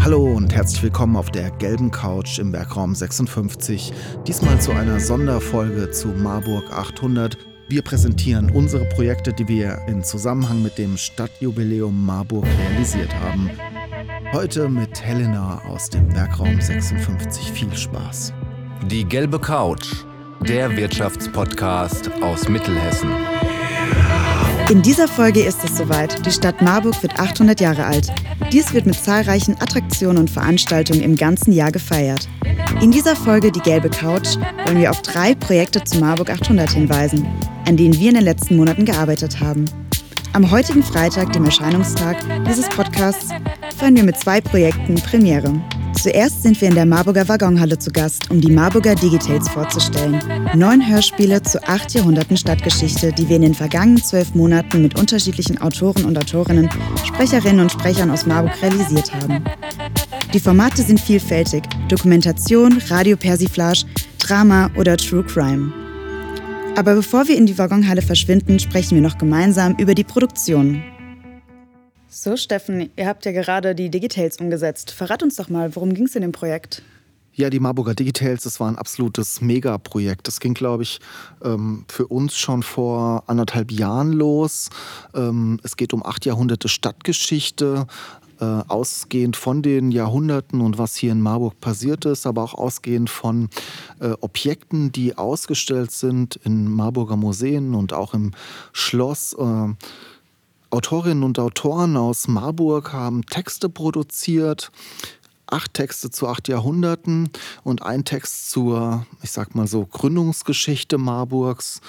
Hallo und herzlich willkommen auf der gelben Couch im Werkraum 56. Diesmal zu einer Sonderfolge zu Marburg 800. Wir präsentieren unsere Projekte, die wir in Zusammenhang mit dem Stadtjubiläum Marburg realisiert haben. Heute mit Helena aus dem Werkraum 56. Viel Spaß. Die gelbe Couch, der Wirtschaftspodcast aus Mittelhessen. In dieser Folge ist es soweit. Die Stadt Marburg wird 800 Jahre alt. Dies wird mit zahlreichen Attraktionen und Veranstaltungen im ganzen Jahr gefeiert. In dieser Folge Die gelbe Couch wollen wir auf drei Projekte zu Marburg 800 hinweisen, an denen wir in den letzten Monaten gearbeitet haben. Am heutigen Freitag, dem Erscheinungstag dieses Podcasts, feiern wir mit zwei Projekten Premiere. Zuerst sind wir in der Marburger Waggonhalle zu Gast, um die Marburger Digitales vorzustellen. Neun Hörspiele zu acht Jahrhunderten Stadtgeschichte, die wir in den vergangenen zwölf Monaten mit unterschiedlichen Autoren und Autorinnen, Sprecherinnen und Sprechern aus Marburg realisiert haben. Die Formate sind vielfältig: Dokumentation, Radiopersiflage, Drama oder True Crime. Aber bevor wir in die Waggonhalle verschwinden, sprechen wir noch gemeinsam über die Produktion. So, Steffen, ihr habt ja gerade die Digitales umgesetzt. Verrat uns doch mal, worum ging es in dem Projekt? Ja, die Marburger Digitales, das war ein absolutes Megaprojekt. Das ging, glaube ich, ähm, für uns schon vor anderthalb Jahren los. Ähm, es geht um acht Jahrhunderte Stadtgeschichte, äh, ausgehend von den Jahrhunderten und was hier in Marburg passiert ist, aber auch ausgehend von äh, Objekten, die ausgestellt sind in Marburger Museen und auch im Schloss. Äh, Autorinnen und Autoren aus Marburg haben Texte produziert, acht Texte zu acht Jahrhunderten und ein Text zur, ich sag mal so, Gründungsgeschichte Marburgs.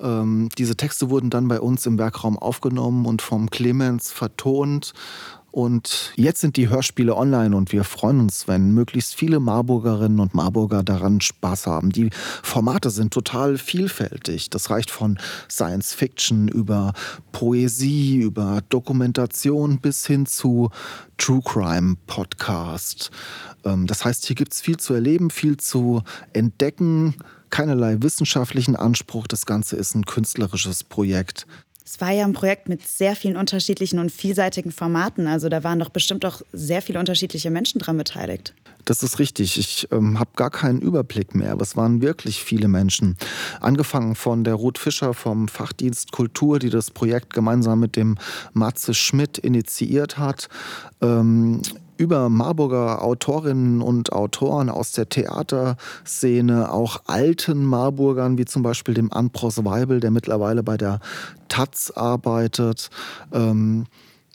Ähm, diese Texte wurden dann bei uns im Werkraum aufgenommen und vom Clemens vertont und jetzt sind die Hörspiele online und wir freuen uns, wenn möglichst viele Marburgerinnen und Marburger daran Spaß haben. Die Formate sind total vielfältig. Das reicht von Science Fiction über Poesie, über Dokumentation bis hin zu True Crime Podcast. Ähm, das heißt, hier gibt es viel zu erleben, viel zu entdecken, keinerlei wissenschaftlichen Anspruch. Das Ganze ist ein künstlerisches Projekt. Es war ja ein Projekt mit sehr vielen unterschiedlichen und vielseitigen Formaten. Also da waren doch bestimmt auch sehr viele unterschiedliche Menschen dran beteiligt. Das ist richtig. Ich ähm, habe gar keinen Überblick mehr. Aber es waren wirklich viele Menschen. Angefangen von der Ruth Fischer vom Fachdienst Kultur, die das Projekt gemeinsam mit dem Matze Schmidt initiiert hat. Ähm, über Marburger Autorinnen und Autoren aus der Theaterszene, auch alten Marburgern, wie zum Beispiel dem Anpros Weibel, der mittlerweile bei der Taz arbeitet. Ähm,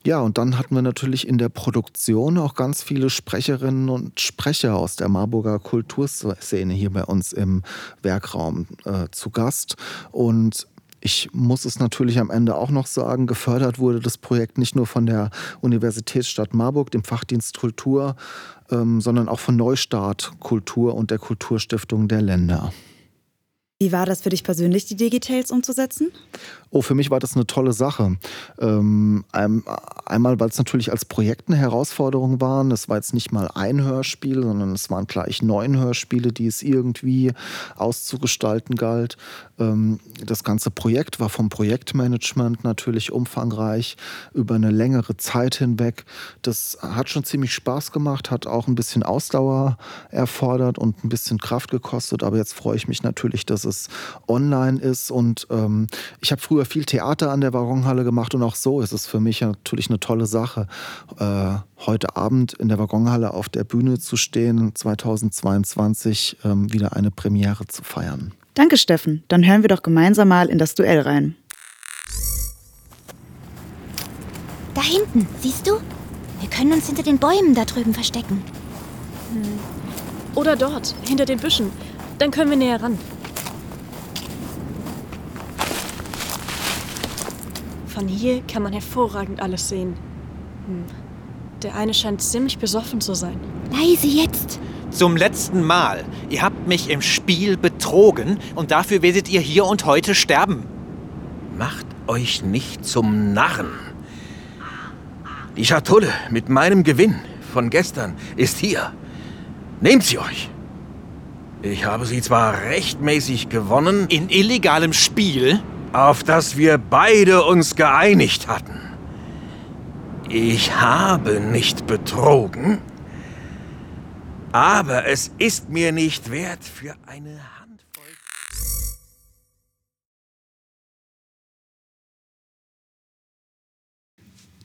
ja, und dann hatten wir natürlich in der Produktion auch ganz viele Sprecherinnen und Sprecher aus der Marburger Kulturszene hier bei uns im Werkraum äh, zu Gast. Und ich muss es natürlich am Ende auch noch sagen, gefördert wurde das Projekt nicht nur von der Universitätsstadt Marburg, dem Fachdienst Kultur, ähm, sondern auch von Neustart Kultur und der Kulturstiftung der Länder. Wie war das für dich persönlich, die Digitales umzusetzen? Oh, für mich war das eine tolle Sache. Ähm, einmal, weil es natürlich als Projekt eine Herausforderung war. Es war jetzt nicht mal ein Hörspiel, sondern es waren gleich neun Hörspiele, die es irgendwie auszugestalten galt. Ähm, das ganze Projekt war vom Projektmanagement natürlich umfangreich über eine längere Zeit hinweg. Das hat schon ziemlich Spaß gemacht, hat auch ein bisschen Ausdauer erfordert und ein bisschen Kraft gekostet. Aber jetzt freue ich mich natürlich, dass es online ist. Und ähm, ich habe früher viel Theater an der Waggonhalle gemacht und auch so ist es für mich natürlich eine tolle Sache, äh, heute Abend in der Waggonhalle auf der Bühne zu stehen, 2022 ähm, wieder eine Premiere zu feiern. Danke, Steffen. Dann hören wir doch gemeinsam mal in das Duell rein. Da hinten, siehst du? Wir können uns hinter den Bäumen da drüben verstecken. Hm. Oder dort, hinter den Büschen. Dann können wir näher ran. Von hier kann man hervorragend alles sehen. Hm. Der eine scheint ziemlich besoffen zu sein. Leise jetzt! Zum letzten Mal. Ihr habt mich im Spiel betrogen und dafür werdet ihr hier und heute sterben. Macht euch nicht zum Narren. Die Schatulle mit meinem Gewinn von gestern ist hier. Nehmt sie euch. Ich habe sie zwar rechtmäßig gewonnen. In illegalem Spiel? Auf das wir beide uns geeinigt hatten. Ich habe nicht betrogen, aber es ist mir nicht wert für eine Handvoll.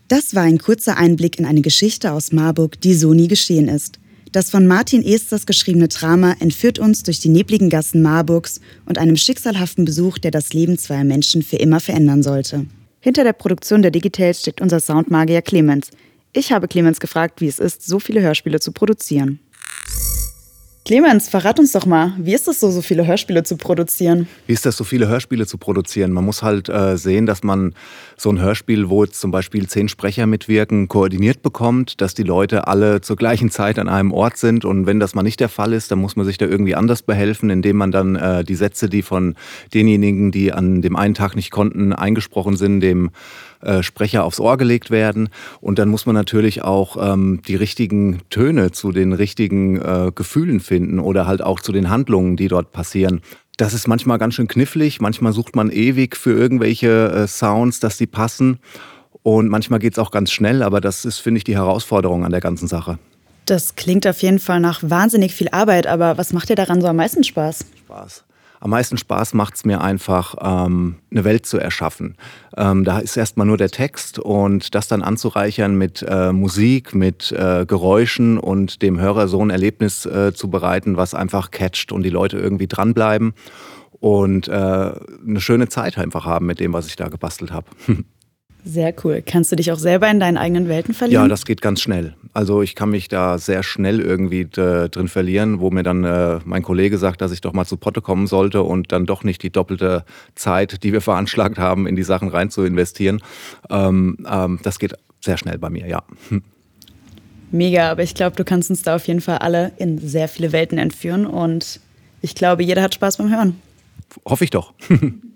Das war ein kurzer Einblick in eine Geschichte aus Marburg, die so nie geschehen ist. Das von Martin Esters geschriebene Drama entführt uns durch die nebligen Gassen Marburgs und einem schicksalhaften Besuch, der das Leben zweier Menschen für immer verändern sollte. Hinter der Produktion der Digitales steckt unser Soundmagier Clemens. Ich habe Clemens gefragt, wie es ist, so viele Hörspiele zu produzieren. Clemens, verrat uns doch mal, wie ist es so, so viele Hörspiele zu produzieren? Wie ist das, so viele Hörspiele zu produzieren? Man muss halt äh, sehen, dass man so ein Hörspiel, wo jetzt zum Beispiel zehn Sprecher mitwirken, koordiniert bekommt, dass die Leute alle zur gleichen Zeit an einem Ort sind. Und wenn das mal nicht der Fall ist, dann muss man sich da irgendwie anders behelfen, indem man dann äh, die Sätze, die von denjenigen, die an dem einen Tag nicht konnten, eingesprochen sind, dem äh, Sprecher aufs Ohr gelegt werden. Und dann muss man natürlich auch ähm, die richtigen Töne zu den richtigen äh, Gefühlen finden oder halt auch zu den Handlungen, die dort passieren. Das ist manchmal ganz schön knifflig. Manchmal sucht man ewig für irgendwelche äh, Sounds, dass die passen. Und manchmal geht es auch ganz schnell, aber das ist, finde ich, die Herausforderung an der ganzen Sache. Das klingt auf jeden Fall nach wahnsinnig viel Arbeit, aber was macht dir daran so am meisten Spaß? Spaß. Am meisten Spaß macht es mir einfach, ähm, eine Welt zu erschaffen. Ähm, da ist erstmal nur der Text und das dann anzureichern mit äh, Musik, mit äh, Geräuschen und dem Hörer so ein Erlebnis äh, zu bereiten, was einfach catcht und die Leute irgendwie dranbleiben und äh, eine schöne Zeit einfach haben mit dem, was ich da gebastelt habe. Sehr cool. Kannst du dich auch selber in deinen eigenen Welten verlieren? Ja, das geht ganz schnell. Also ich kann mich da sehr schnell irgendwie äh, drin verlieren, wo mir dann äh, mein Kollege sagt, dass ich doch mal zu Potte kommen sollte und dann doch nicht die doppelte Zeit, die wir veranschlagt haben, in die Sachen rein zu investieren. Ähm, ähm, das geht sehr schnell bei mir, ja. Mega, aber ich glaube, du kannst uns da auf jeden Fall alle in sehr viele Welten entführen und ich glaube, jeder hat Spaß beim Hören. Hoffe ich doch.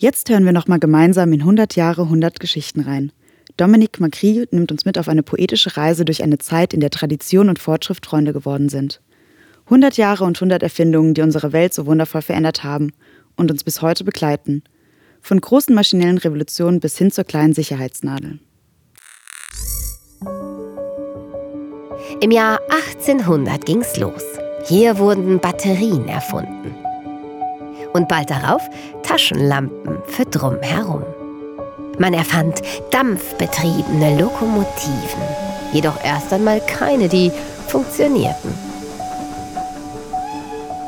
Jetzt hören wir nochmal gemeinsam in 100 Jahre 100 Geschichten rein. Dominique Macri nimmt uns mit auf eine poetische Reise durch eine Zeit, in der Tradition und Fortschritt Freunde geworden sind. 100 Jahre und 100 Erfindungen, die unsere Welt so wundervoll verändert haben und uns bis heute begleiten. Von großen maschinellen Revolutionen bis hin zur kleinen Sicherheitsnadel. Im Jahr 1800 ging's los. Hier wurden Batterien erfunden und bald darauf Taschenlampen für drumherum. Man erfand dampfbetriebene Lokomotiven, jedoch erst einmal keine, die funktionierten.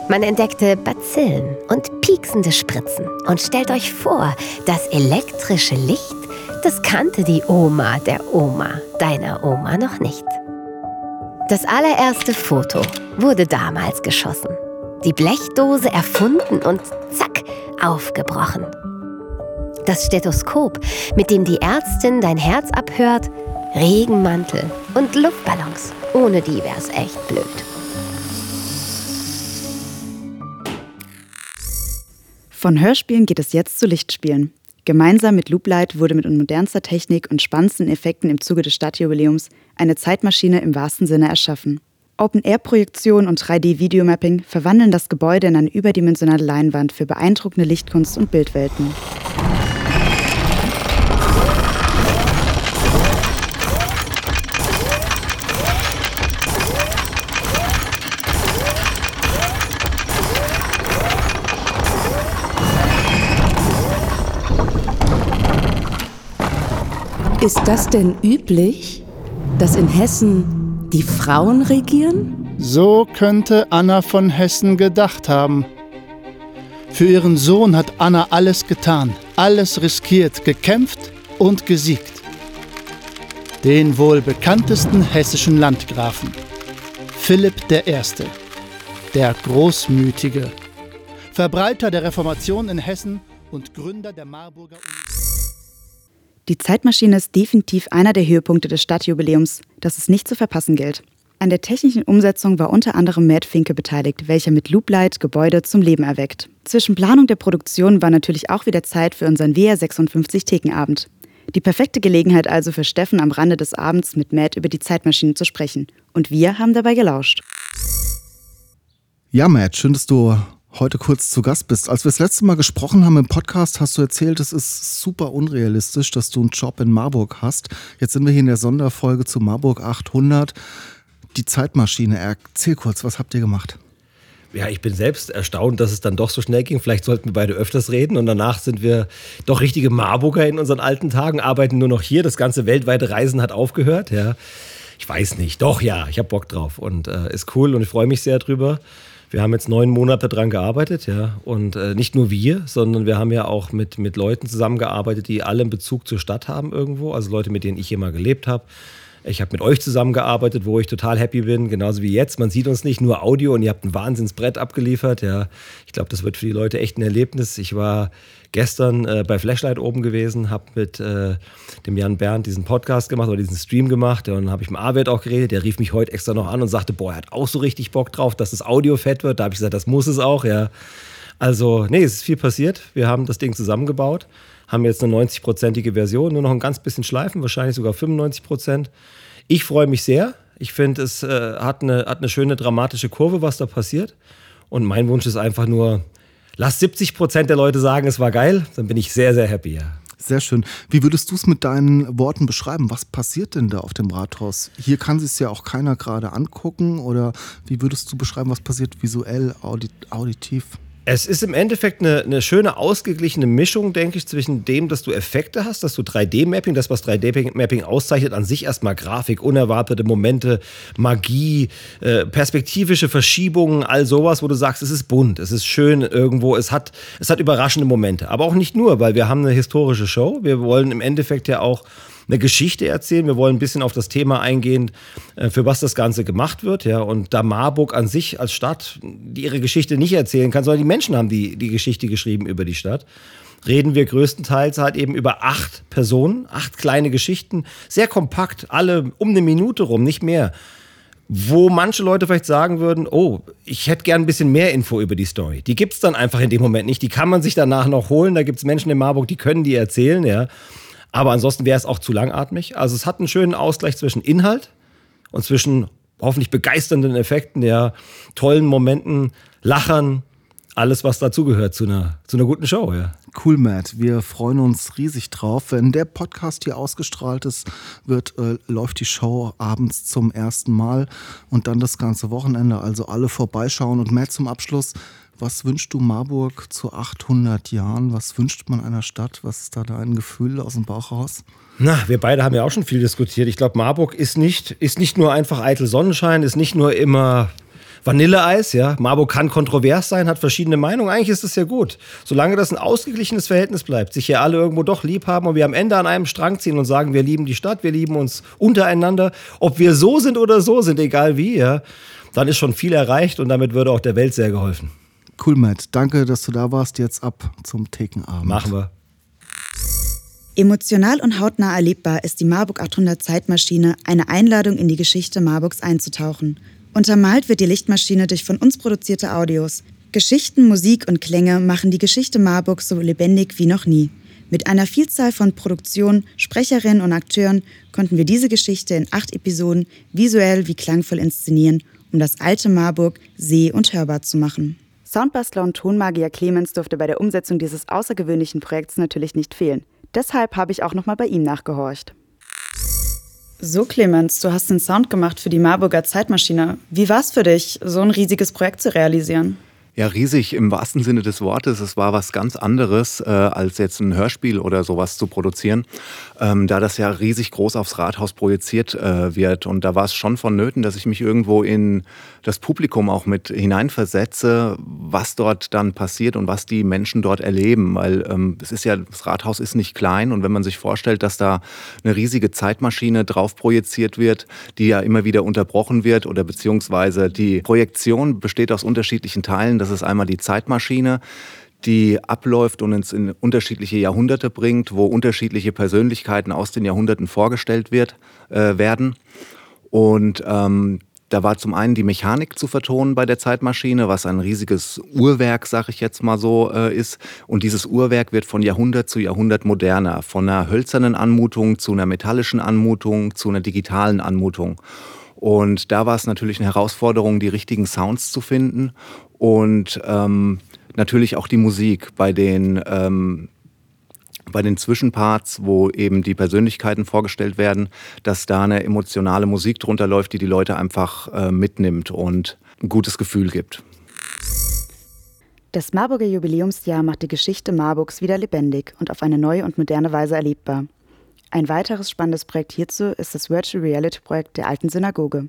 Man entdeckte Bazillen und pieksende Spritzen. Und stellt euch vor, das elektrische Licht, das kannte die Oma der Oma deiner Oma noch nicht. Das allererste Foto wurde damals geschossen die Blechdose erfunden und zack, aufgebrochen. Das Stethoskop, mit dem die Ärztin dein Herz abhört, Regenmantel und Luftballons. Ohne die wär's echt blöd. Von Hörspielen geht es jetzt zu Lichtspielen. Gemeinsam mit Looplight wurde mit modernster Technik und spannendsten Effekten im Zuge des Stadtjubiläums eine Zeitmaschine im wahrsten Sinne erschaffen. Open-Air-Projektion und 3D-Videomapping verwandeln das Gebäude in eine überdimensionale Leinwand für beeindruckende Lichtkunst und Bildwelten. Ist das denn üblich, dass in Hessen die Frauen regieren? So könnte Anna von Hessen gedacht haben. Für ihren Sohn hat Anna alles getan, alles riskiert, gekämpft und gesiegt. Den wohl bekanntesten hessischen Landgrafen, Philipp I., der Großmütige, Verbreiter der Reformation in Hessen und Gründer der Marburger. Die Zeitmaschine ist definitiv einer der Höhepunkte des Stadtjubiläums, das es nicht zu verpassen gilt. An der technischen Umsetzung war unter anderem Matt Finke beteiligt, welcher mit Looplight Gebäude zum Leben erweckt. Zwischen Planung der Produktion war natürlich auch wieder Zeit für unseren WR 56 Thekenabend. Die perfekte Gelegenheit also für Steffen am Rande des Abends mit Matt über die Zeitmaschine zu sprechen. Und wir haben dabei gelauscht. Ja, Matt, schön, dass du heute kurz zu Gast bist. Als wir das letzte Mal gesprochen haben im Podcast, hast du erzählt, es ist super unrealistisch, dass du einen Job in Marburg hast. Jetzt sind wir hier in der Sonderfolge zu Marburg 800. Die Zeitmaschine. Erzähl kurz, was habt ihr gemacht? ja, ich bin selbst erstaunt, dass es dann doch so schnell ging. Vielleicht sollten wir beide öfters reden und danach sind wir doch richtige Marburger in unseren alten Tagen, arbeiten nur noch hier. Das ganze weltweite Reisen hat aufgehört. Ja, ich weiß nicht. Doch, ja, ich habe Bock drauf und äh, ist cool und ich freue mich sehr drüber. Wir haben jetzt neun Monate dran gearbeitet, ja. Und äh, nicht nur wir, sondern wir haben ja auch mit, mit Leuten zusammengearbeitet, die alle einen Bezug zur Stadt haben irgendwo. Also Leute, mit denen ich mal gelebt habe. Ich habe mit euch zusammengearbeitet, wo ich total happy bin, genauso wie jetzt. Man sieht uns nicht nur Audio und ihr habt ein Wahnsinnsbrett abgeliefert. Ja, ich glaube, das wird für die Leute echt ein Erlebnis. Ich war gestern äh, bei Flashlight oben gewesen, habe mit äh, dem Jan Bernd diesen Podcast gemacht oder diesen Stream gemacht. Und dann habe ich mit Arvid auch geredet. Der rief mich heute extra noch an und sagte, boah, er hat auch so richtig Bock drauf, dass das Audio fett wird. Da habe ich gesagt, das muss es auch, ja. Also, nee, es ist viel passiert. Wir haben das Ding zusammengebaut, haben jetzt eine 90-prozentige Version, nur noch ein ganz bisschen Schleifen, wahrscheinlich sogar 95 Prozent. Ich freue mich sehr. Ich finde, es äh, hat, eine, hat eine schöne dramatische Kurve, was da passiert. Und mein Wunsch ist einfach nur, lass 70 Prozent der Leute sagen, es war geil, dann bin ich sehr, sehr happy. Ja. Sehr schön. Wie würdest du es mit deinen Worten beschreiben? Was passiert denn da auf dem Rathaus? Hier kann sich ja auch keiner gerade angucken. Oder wie würdest du beschreiben, was passiert visuell, audit auditiv? Es ist im Endeffekt eine, eine, schöne, ausgeglichene Mischung, denke ich, zwischen dem, dass du Effekte hast, dass du 3D-Mapping, das, was 3D-Mapping auszeichnet, an sich erstmal Grafik, unerwartete Momente, Magie, äh, perspektivische Verschiebungen, all sowas, wo du sagst, es ist bunt, es ist schön irgendwo, es hat, es hat überraschende Momente. Aber auch nicht nur, weil wir haben eine historische Show. Wir wollen im Endeffekt ja auch eine Geschichte erzählen. Wir wollen ein bisschen auf das Thema eingehen, äh, für was das Ganze gemacht wird. Ja. Und da Marburg an sich als Stadt ihre Geschichte nicht erzählen kann, sondern die Menschen haben die, die Geschichte geschrieben über die Stadt, reden wir größtenteils halt eben über acht Personen, acht kleine Geschichten, sehr kompakt, alle um eine Minute rum, nicht mehr wo manche Leute vielleicht sagen würden, oh, ich hätte gern ein bisschen mehr Info über die Story. Die gibt es dann einfach in dem Moment nicht. Die kann man sich danach noch holen. Da gibt es Menschen in Marburg, die können die erzählen, ja. Aber ansonsten wäre es auch zu langatmig. Also es hat einen schönen Ausgleich zwischen Inhalt und zwischen hoffentlich begeisternden Effekten, ja, tollen Momenten, Lachern, alles, was dazugehört zu einer, zu einer guten Show, ja. Cool, Matt. Wir freuen uns riesig drauf. Wenn der Podcast hier ausgestrahlt ist, wird, äh, läuft die Show abends zum ersten Mal und dann das ganze Wochenende. Also alle vorbeischauen. Und Matt zum Abschluss. Was wünschst du Marburg zu 800 Jahren? Was wünscht man einer Stadt? Was ist da dein Gefühl aus dem Bauch raus? Na, wir beide haben ja auch schon viel diskutiert. Ich glaube, Marburg ist nicht, ist nicht nur einfach eitel Sonnenschein, ist nicht nur immer Vanilleeis, ja. Marburg kann kontrovers sein, hat verschiedene Meinungen. Eigentlich ist das ja gut. Solange das ein ausgeglichenes Verhältnis bleibt, sich hier alle irgendwo doch lieb haben und wir am Ende an einem Strang ziehen und sagen, wir lieben die Stadt, wir lieben uns untereinander, ob wir so sind oder so sind, egal wie, ja, dann ist schon viel erreicht und damit würde auch der Welt sehr geholfen. Cool, Matt. Danke, dass du da warst. Jetzt ab zum Thekenabend. Machen wir. Emotional und hautnah erlebbar ist die Marburg 800 Zeitmaschine eine Einladung in die Geschichte Marburgs einzutauchen. Untermalt wird die Lichtmaschine durch von uns produzierte Audios. Geschichten, Musik und Klänge machen die Geschichte Marburg so lebendig wie noch nie. Mit einer Vielzahl von Produktionen, Sprecherinnen und Akteuren konnten wir diese Geschichte in acht Episoden visuell wie klangvoll inszenieren, um das alte Marburg seh- und hörbar zu machen. Soundbastler und Tonmagier Clemens durfte bei der Umsetzung dieses außergewöhnlichen Projekts natürlich nicht fehlen. Deshalb habe ich auch nochmal bei ihm nachgehorcht. So, Clemens, du hast den Sound gemacht für die Marburger Zeitmaschine. Wie war es für dich, so ein riesiges Projekt zu realisieren? Ja, riesig im wahrsten Sinne des Wortes. Es war was ganz anderes, äh, als jetzt ein Hörspiel oder sowas zu produzieren, ähm, da das ja riesig groß aufs Rathaus projiziert äh, wird. Und da war es schon vonnöten, dass ich mich irgendwo in das Publikum auch mit hineinversetze, was dort dann passiert und was die Menschen dort erleben. Weil ähm, es ist ja, das Rathaus ist nicht klein und wenn man sich vorstellt, dass da eine riesige Zeitmaschine drauf projiziert wird, die ja immer wieder unterbrochen wird oder beziehungsweise die Projektion besteht aus unterschiedlichen Teilen das ist einmal die Zeitmaschine, die abläuft und uns in unterschiedliche Jahrhunderte bringt, wo unterschiedliche Persönlichkeiten aus den Jahrhunderten vorgestellt wird, äh, werden. Und ähm, da war zum einen die Mechanik zu vertonen bei der Zeitmaschine, was ein riesiges Uhrwerk, sag ich jetzt mal so, äh, ist. Und dieses Uhrwerk wird von Jahrhundert zu Jahrhundert moderner. Von einer hölzernen Anmutung zu einer metallischen Anmutung zu einer digitalen Anmutung. Und da war es natürlich eine Herausforderung, die richtigen Sounds zu finden und ähm, natürlich auch die Musik bei den ähm, bei den Zwischenparts, wo eben die Persönlichkeiten vorgestellt werden, dass da eine emotionale Musik drunter läuft, die die Leute einfach äh, mitnimmt und ein gutes Gefühl gibt. Das Marburger Jubiläumsjahr macht die Geschichte Marburgs wieder lebendig und auf eine neue und moderne Weise erlebbar. Ein weiteres spannendes Projekt hierzu ist das Virtual Reality Projekt der alten Synagoge.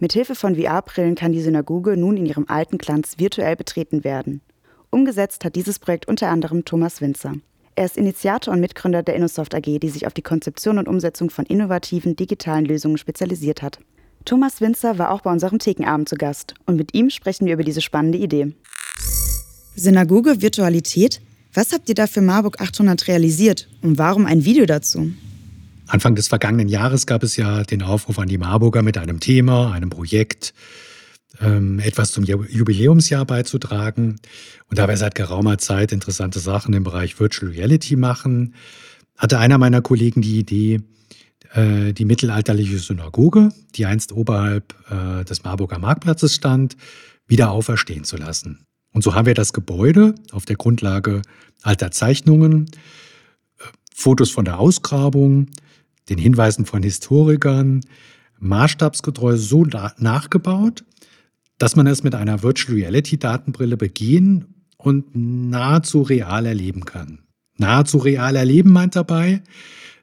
Mithilfe von VR-Brillen kann die Synagoge nun in ihrem alten Glanz virtuell betreten werden. Umgesetzt hat dieses Projekt unter anderem Thomas Winzer. Er ist Initiator und Mitgründer der Innosoft AG, die sich auf die Konzeption und Umsetzung von innovativen digitalen Lösungen spezialisiert hat. Thomas Winzer war auch bei unserem Thekenabend zu Gast und mit ihm sprechen wir über diese spannende Idee. Synagoge Virtualität? Was habt ihr da für Marburg 800 realisiert und warum ein Video dazu? Anfang des vergangenen Jahres gab es ja den Aufruf an die Marburger mit einem Thema, einem Projekt, ähm, etwas zum Jubiläumsjahr beizutragen. Und da wir seit geraumer Zeit interessante Sachen im Bereich Virtual Reality machen, hatte einer meiner Kollegen die Idee, äh, die mittelalterliche Synagoge, die einst oberhalb äh, des Marburger Marktplatzes stand, wieder auferstehen zu lassen. Und so haben wir das Gebäude auf der Grundlage alter Zeichnungen, äh, Fotos von der Ausgrabung, den Hinweisen von Historikern maßstabsgetreu so nachgebaut, dass man es mit einer Virtual Reality Datenbrille begehen und nahezu real erleben kann. Nahezu real erleben meint dabei,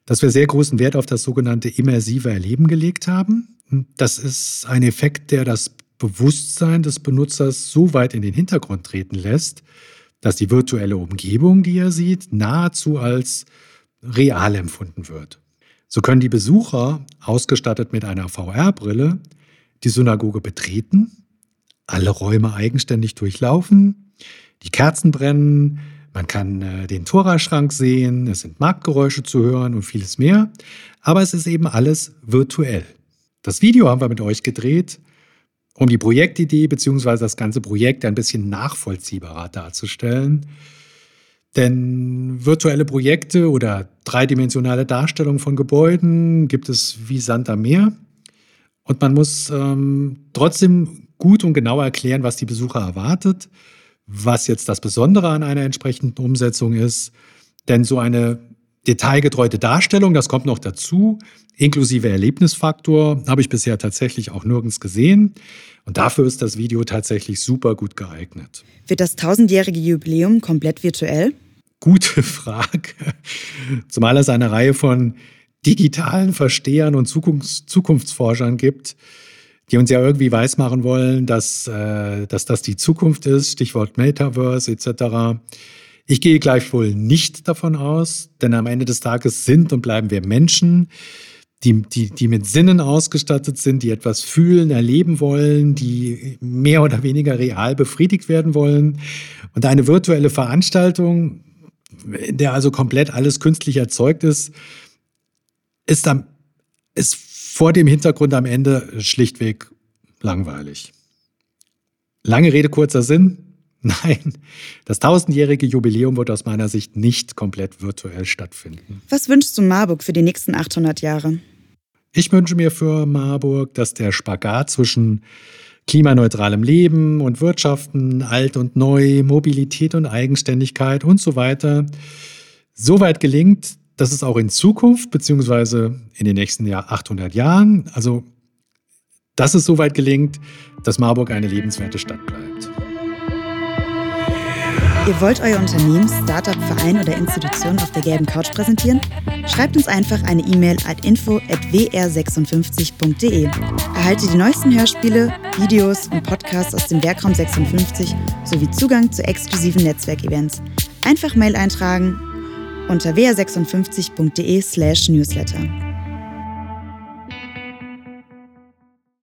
dass wir sehr großen Wert auf das sogenannte immersive Erleben gelegt haben. Das ist ein Effekt, der das Bewusstsein des Benutzers so weit in den Hintergrund treten lässt, dass die virtuelle Umgebung, die er sieht, nahezu als real empfunden wird. So können die Besucher, ausgestattet mit einer VR-Brille, die Synagoge betreten, alle Räume eigenständig durchlaufen, die Kerzen brennen, man kann äh, den Toraschrank sehen, es sind Marktgeräusche zu hören und vieles mehr, aber es ist eben alles virtuell. Das Video haben wir mit euch gedreht, um die Projektidee bzw. das ganze Projekt ein bisschen nachvollziehbarer darzustellen. Denn virtuelle Projekte oder dreidimensionale Darstellungen von Gebäuden gibt es wie Sand am Meer. Und man muss ähm, trotzdem gut und genau erklären, was die Besucher erwartet, was jetzt das Besondere an einer entsprechenden Umsetzung ist. Denn so eine detailgetreute Darstellung, das kommt noch dazu, inklusive Erlebnisfaktor, habe ich bisher tatsächlich auch nirgends gesehen. Und dafür ist das Video tatsächlich super gut geeignet. Wird das tausendjährige Jubiläum komplett virtuell? Gute Frage. Zumal es eine Reihe von digitalen Verstehern und Zukunfts Zukunftsforschern gibt, die uns ja irgendwie weismachen wollen, dass, äh, dass das die Zukunft ist, Stichwort Metaverse etc. Ich gehe gleichwohl nicht davon aus, denn am Ende des Tages sind und bleiben wir Menschen, die, die, die mit Sinnen ausgestattet sind, die etwas fühlen, erleben wollen, die mehr oder weniger real befriedigt werden wollen. Und eine virtuelle Veranstaltung, der also komplett alles künstlich erzeugt ist, ist, am, ist vor dem Hintergrund am Ende schlichtweg langweilig. Lange Rede, kurzer Sinn. Nein, das tausendjährige Jubiläum wird aus meiner Sicht nicht komplett virtuell stattfinden. Was wünschst du Marburg für die nächsten 800 Jahre? Ich wünsche mir für Marburg, dass der Spagat zwischen klimaneutralem Leben und Wirtschaften, alt und neu, Mobilität und Eigenständigkeit und so weiter so weit gelingt, dass es auch in Zukunft, beziehungsweise in den nächsten Jahr 800 Jahren, also dass es so weit gelingt, dass Marburg eine lebenswerte Stadt bleibt. Ihr wollt euer Unternehmen, Startup, Verein oder Institution auf der gelben Couch präsentieren? Schreibt uns einfach eine E-Mail at info@wr56.de. Erhaltet die neuesten Hörspiele, Videos und Podcasts aus dem Werkraum 56 sowie Zugang zu exklusiven Netzwerkevents. Einfach Mail eintragen unter wr56.de/newsletter.